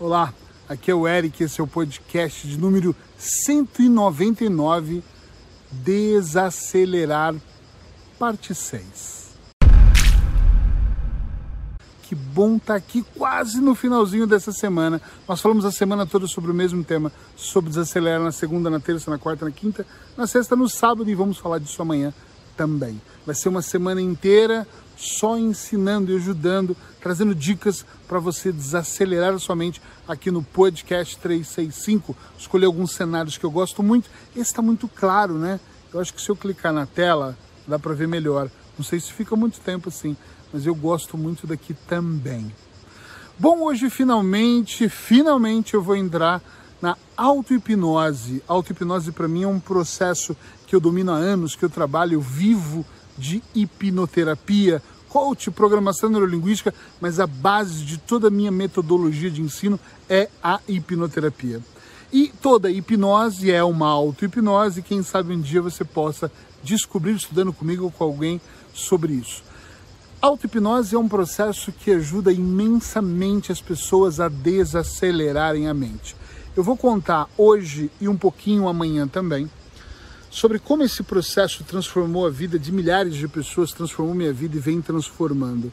Olá, aqui é o Eric, esse é o podcast de número 199, Desacelerar, parte 6. Que bom estar tá aqui quase no finalzinho dessa semana. Nós falamos a semana toda sobre o mesmo tema, sobre desacelerar na segunda, na terça, na quarta, na quinta, na sexta, no sábado e vamos falar disso amanhã também. Vai ser uma semana inteira só ensinando e ajudando, trazendo dicas para você desacelerar a sua mente aqui no podcast 365. Escolhi alguns cenários que eu gosto muito. Esse está muito claro, né? Eu acho que se eu clicar na tela, dá para ver melhor. Não sei se fica muito tempo assim, mas eu gosto muito daqui também. Bom, hoje finalmente, finalmente eu vou entrar auto-hipnose. Auto-hipnose para mim é um processo que eu domino há anos, que eu trabalho, vivo de hipnoterapia, coach, programação neurolinguística, mas a base de toda a minha metodologia de ensino é a hipnoterapia. E toda hipnose é uma auto-hipnose, quem sabe um dia você possa descobrir estudando comigo ou com alguém sobre isso. Auto-hipnose é um processo que ajuda imensamente as pessoas a desacelerarem a mente. Eu vou contar hoje e um pouquinho amanhã também sobre como esse processo transformou a vida de milhares de pessoas, transformou minha vida e vem transformando.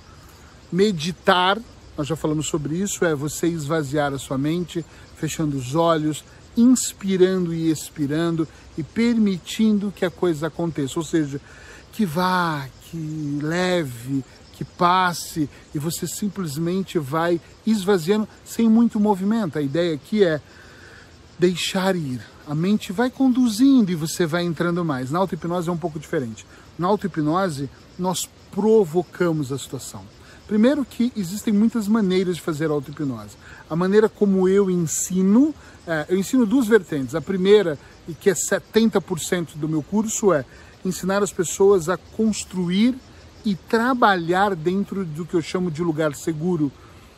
Meditar, nós já falamos sobre isso, é você esvaziar a sua mente, fechando os olhos, inspirando e expirando e permitindo que a coisa aconteça, ou seja, que vá, que leve, que passe e você simplesmente vai esvaziando sem muito movimento. A ideia aqui é deixar ir. A mente vai conduzindo e você vai entrando mais. Na auto-hipnose é um pouco diferente. Na auto-hipnose, nós provocamos a situação. Primeiro que existem muitas maneiras de fazer auto-hipnose. A maneira como eu ensino, é, eu ensino duas vertentes. A primeira, e que é 70% do meu curso, é ensinar as pessoas a construir e trabalhar dentro do que eu chamo de lugar seguro.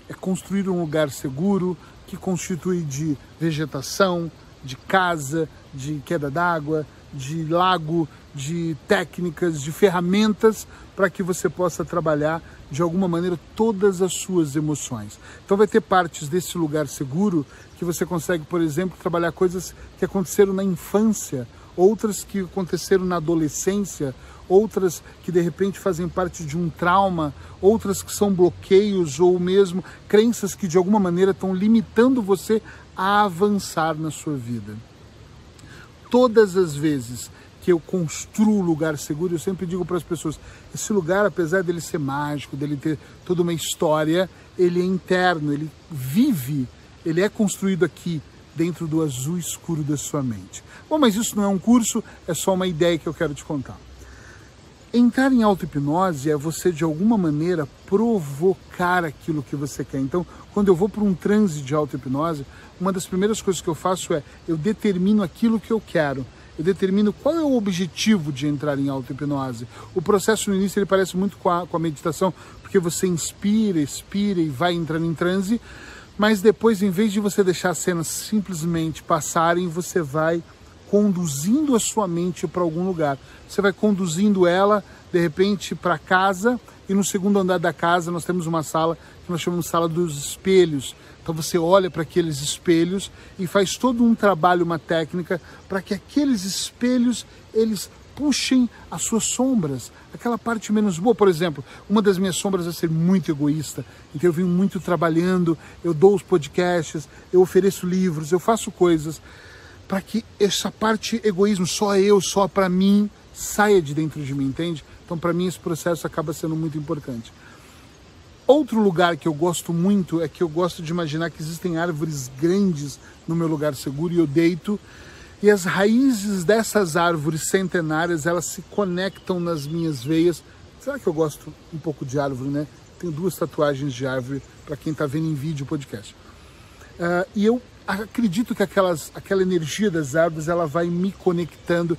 É construir um lugar seguro, que constitui de vegetação, de casa, de queda d'água, de lago, de técnicas, de ferramentas para que você possa trabalhar de alguma maneira todas as suas emoções. Então vai ter partes desse lugar seguro que você consegue, por exemplo, trabalhar coisas que aconteceram na infância, outras que aconteceram na adolescência, outras que de repente fazem parte de um trauma, outras que são bloqueios ou mesmo crenças que de alguma maneira estão limitando você a avançar na sua vida. Todas as vezes que eu construo um lugar seguro, eu sempre digo para as pessoas: esse lugar, apesar dele ser mágico, dele ter toda uma história, ele é interno, ele vive, ele é construído aqui, dentro do azul escuro da sua mente. Bom, mas isso não é um curso, é só uma ideia que eu quero te contar. Entrar em auto-hipnose é você, de alguma maneira, provocar aquilo que você quer. Então, quando eu vou para um transe de auto-hipnose, uma das primeiras coisas que eu faço é eu determino aquilo que eu quero. Eu determino qual é o objetivo de entrar em auto-hipnose. O processo no início ele parece muito com a, com a meditação, porque você inspira, expira e vai entrando em transe, mas depois, em vez de você deixar as cenas simplesmente passarem, você vai conduzindo a sua mente para algum lugar. Você vai conduzindo ela, de repente, para casa, e no segundo andar da casa nós temos uma sala que nós chamamos de sala dos espelhos. Então você olha para aqueles espelhos e faz todo um trabalho, uma técnica, para que aqueles espelhos eles puxem as suas sombras, aquela parte menos boa. Por exemplo, uma das minhas sombras é ser muito egoísta. Então eu venho muito trabalhando, eu dou os podcasts, eu ofereço livros, eu faço coisas para que essa parte egoísmo, só eu, só para mim, saia de dentro de mim, entende? Então, para mim, esse processo acaba sendo muito importante. Outro lugar que eu gosto muito é que eu gosto de imaginar que existem árvores grandes no meu lugar seguro e eu deito e as raízes dessas árvores centenárias elas se conectam nas minhas veias. Será que eu gosto um pouco de árvore, né? Tenho duas tatuagens de árvore para quem está vendo em vídeo o podcast. Uh, e eu acredito que aquelas, aquela energia das árvores ela vai me conectando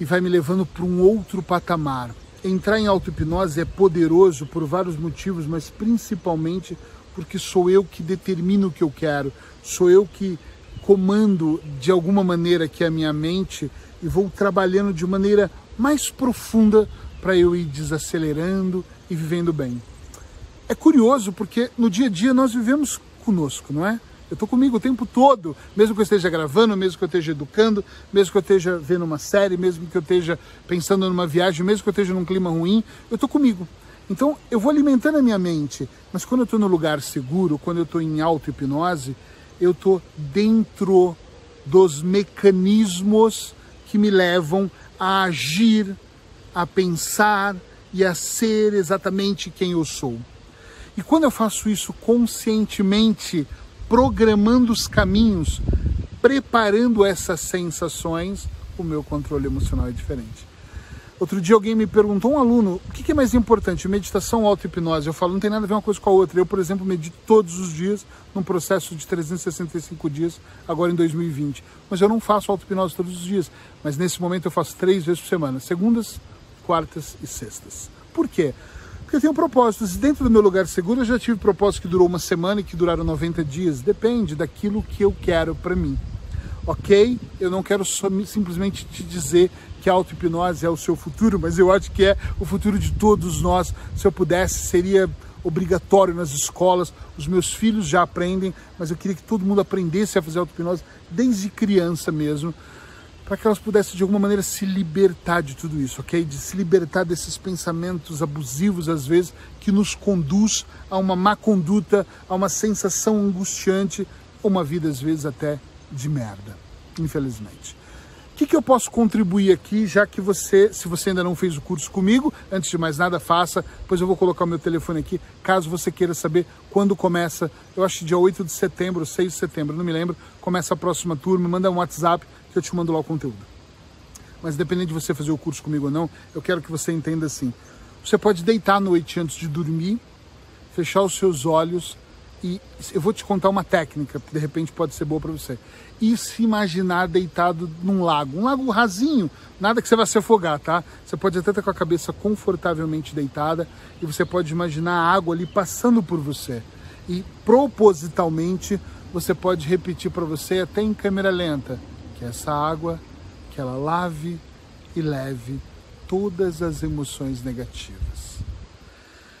e vai me levando para um outro patamar. Entrar em auto-hipnose é poderoso por vários motivos, mas principalmente porque sou eu que determino o que eu quero, sou eu que comando de alguma maneira aqui a minha mente e vou trabalhando de maneira mais profunda para eu ir desacelerando e vivendo bem. É curioso porque no dia a dia nós vivemos conosco, não é? Eu estou comigo o tempo todo, mesmo que eu esteja gravando, mesmo que eu esteja educando, mesmo que eu esteja vendo uma série, mesmo que eu esteja pensando numa viagem, mesmo que eu esteja num clima ruim, eu estou comigo. Então eu vou alimentando a minha mente, mas quando eu estou no lugar seguro, quando eu estou em auto-hipnose, eu estou dentro dos mecanismos que me levam a agir, a pensar e a ser exatamente quem eu sou. E quando eu faço isso conscientemente, programando os caminhos, preparando essas sensações, o meu controle emocional é diferente. Outro dia alguém me perguntou, um aluno, o que é mais importante, meditação ou auto-hipnose? Eu falo, não tem nada a ver uma coisa com a outra. Eu, por exemplo, medito todos os dias, num processo de 365 dias, agora em 2020. Mas eu não faço auto-hipnose todos os dias. Mas nesse momento eu faço três vezes por semana, segundas, quartas e sextas. Por quê? Porque eu tenho propósitos. Dentro do meu lugar seguro eu já tive propósitos que durou uma semana e que duraram 90 dias. Depende daquilo que eu quero para mim. Ok? Eu não quero só, simplesmente te dizer que a auto-hipnose é o seu futuro, mas eu acho que é o futuro de todos nós. Se eu pudesse, seria obrigatório nas escolas. Os meus filhos já aprendem, mas eu queria que todo mundo aprendesse a fazer auto-hipnose desde criança mesmo para que elas pudessem de alguma maneira se libertar de tudo isso, ok? De se libertar desses pensamentos abusivos às vezes que nos conduz a uma má conduta, a uma sensação angustiante, ou uma vida às vezes até de merda, infelizmente. O que, que eu posso contribuir aqui, já que você, se você ainda não fez o curso comigo, antes de mais nada, faça, pois eu vou colocar o meu telefone aqui, caso você queira saber quando começa, eu acho dia 8 de setembro, 6 de setembro, não me lembro, começa a próxima turma, manda um WhatsApp, eu te mando lá o conteúdo. Mas independente de você fazer o curso comigo ou não, eu quero que você entenda assim. Você pode deitar à noite antes de dormir, fechar os seus olhos e eu vou te contar uma técnica que de repente pode ser boa para você. E se imaginar deitado num lago, um lago rasinho, nada que você vai se afogar, tá? Você pode até estar com a cabeça confortavelmente deitada e você pode imaginar a água ali passando por você. E propositalmente você pode repetir para você até em câmera lenta que essa água que ela lave e leve todas as emoções negativas.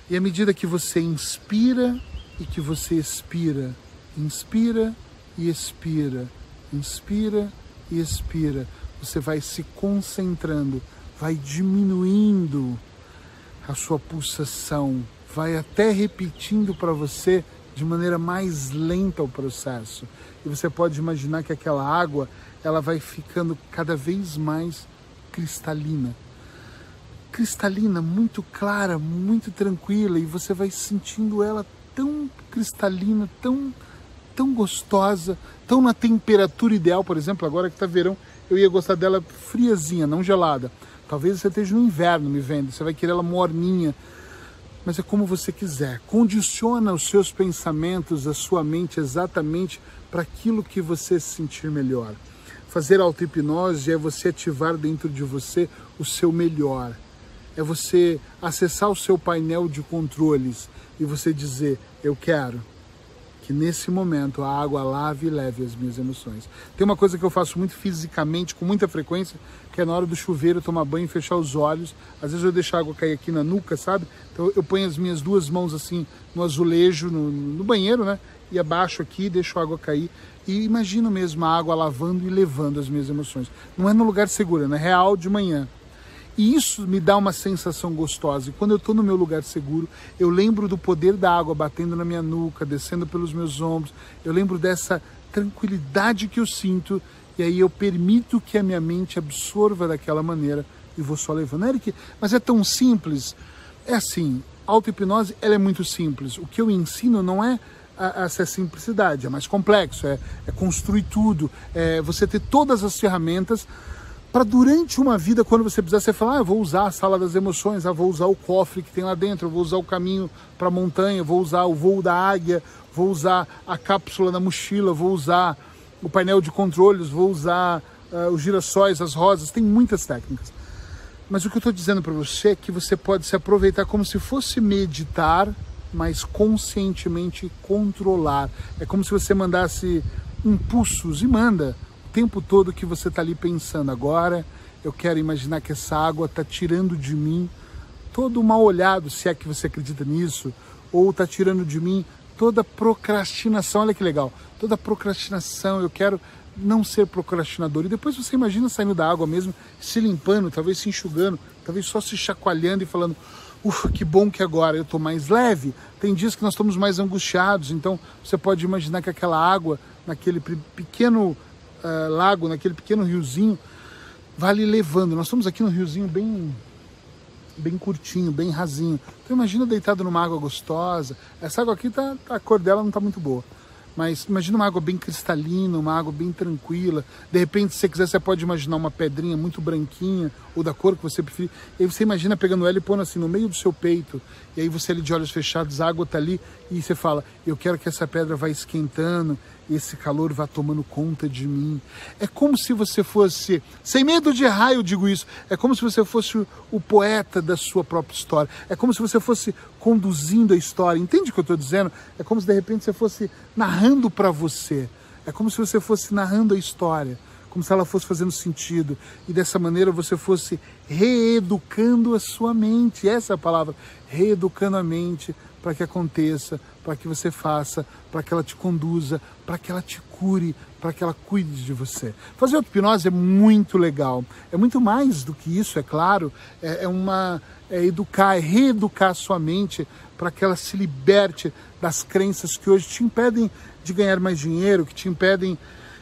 E à medida que você inspira e que você expira, inspira e expira, inspira e expira, você vai se concentrando, vai diminuindo a sua pulsação, vai até repetindo para você de maneira mais lenta o processo. E você pode imaginar que aquela água ela vai ficando cada vez mais cristalina. Cristalina, muito clara, muito tranquila, e você vai sentindo ela tão cristalina, tão, tão gostosa, tão na temperatura ideal. Por exemplo, agora que está verão, eu ia gostar dela friazinha, não gelada. Talvez você esteja no inverno me vendo, você vai querer ela morninha. Mas é como você quiser. Condiciona os seus pensamentos, a sua mente exatamente para aquilo que você se sentir melhor. Fazer auto-hipnose é você ativar dentro de você o seu melhor. É você acessar o seu painel de controles e você dizer: Eu quero que nesse momento a água lave e leve as minhas emoções. Tem uma coisa que eu faço muito fisicamente, com muita frequência, que é na hora do chuveiro tomar banho e fechar os olhos. Às vezes eu deixo a água cair aqui na nuca, sabe? Então eu ponho as minhas duas mãos assim no azulejo, no, no banheiro, né? E abaixo aqui, deixo a água cair e imagino mesmo a água lavando e levando as minhas emoções. Não é no lugar seguro, é na real de manhã. E isso me dá uma sensação gostosa. E quando eu estou no meu lugar seguro, eu lembro do poder da água batendo na minha nuca, descendo pelos meus ombros. Eu lembro dessa tranquilidade que eu sinto. E aí eu permito que a minha mente absorva daquela maneira e vou só levando. Eric, mas é tão simples. É assim, a auto-hipnose ela é muito simples. O que eu ensino não é essa simplicidade, é mais complexo, é, é construir tudo, é você ter todas as ferramentas para durante uma vida, quando você precisar, você falar, ah, vou usar a sala das emoções, ah, vou usar o cofre que tem lá dentro, vou usar o caminho para a montanha, vou usar o voo da águia, vou usar a cápsula na mochila, vou usar o painel de controles, vou usar uh, os girassóis, as rosas, tem muitas técnicas. Mas o que eu estou dizendo para você é que você pode se aproveitar como se fosse meditar mas conscientemente controlar. É como se você mandasse impulsos e manda o tempo todo que você está ali pensando. Agora eu quero imaginar que essa água está tirando de mim todo o mal olhado, se é que você acredita nisso, ou está tirando de mim toda procrastinação, olha que legal, toda procrastinação, eu quero não ser procrastinador. E depois você imagina saindo da água mesmo, se limpando, talvez se enxugando, talvez só se chacoalhando e falando: Ufa, que bom que agora eu estou mais leve. Tem dias que nós estamos mais angustiados, então você pode imaginar que aquela água, naquele pequeno uh, lago, naquele pequeno riozinho, vai lhe levando. Nós estamos aqui num riozinho bem bem curtinho, bem rasinho. Então imagina deitado numa água gostosa. Essa água aqui tá, a cor dela não está muito boa. Mas imagina uma água bem cristalina, uma água bem tranquila. De repente, se você quiser, você pode imaginar uma pedrinha muito branquinha ou da cor que você preferir. E aí você imagina pegando ela e pondo assim no meio do seu peito. E aí você ali de olhos fechados, a água está ali e você fala: Eu quero que essa pedra vá esquentando esse calor vá tomando conta de mim. É como se você fosse, sem medo de eu digo isso, é como se você fosse o poeta da sua própria história. É como se você fosse conduzindo a história. Entende o que eu estou dizendo? É como se de repente você fosse narrando para você. É como se você fosse narrando a história como se ela fosse fazendo sentido. E dessa maneira você fosse reeducando a sua mente. Essa é a palavra, reeducando a mente para que aconteça, para que você faça, para que ela te conduza, para que ela te cure, para que ela cuide de você. Fazer auto-hipnose é muito legal. É muito mais do que isso, é claro. É, é uma é educar, é reeducar a sua mente para que ela se liberte das crenças que hoje te impedem de ganhar mais dinheiro, que te impedem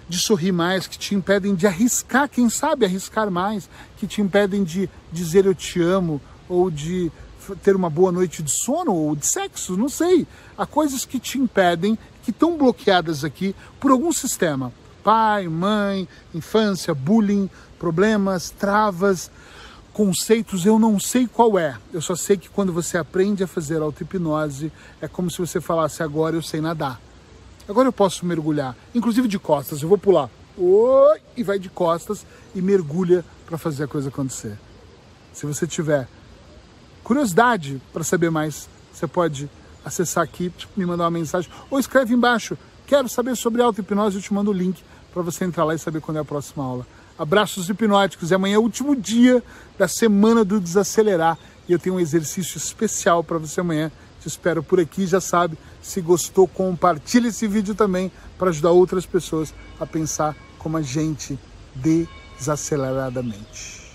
de sorrir mais, que te impedem de arriscar, quem sabe arriscar mais, que te impedem de dizer eu te amo ou de ter uma boa noite de sono ou de sexo, não sei. Há coisas que te impedem, que estão bloqueadas aqui por algum sistema. Pai, mãe, infância, bullying, problemas, travas, conceitos, eu não sei qual é. Eu só sei que quando você aprende a fazer auto-hipnose, é como se você falasse agora eu sei nadar. Agora eu posso mergulhar, inclusive de costas. Eu vou pular. Oi! E vai de costas e mergulha para fazer a coisa acontecer. Se você tiver curiosidade para saber mais, você pode acessar aqui, tipo, me mandar uma mensagem ou escreve embaixo. Quero saber sobre auto-hipnose, eu te mando o link para você entrar lá e saber quando é a próxima aula. Abraços hipnóticos e amanhã é o último dia da semana do Desacelerar e eu tenho um exercício especial para você amanhã te espero por aqui, já sabe. Se gostou, compartilhe esse vídeo também para ajudar outras pessoas a pensar como a gente desaceleradamente.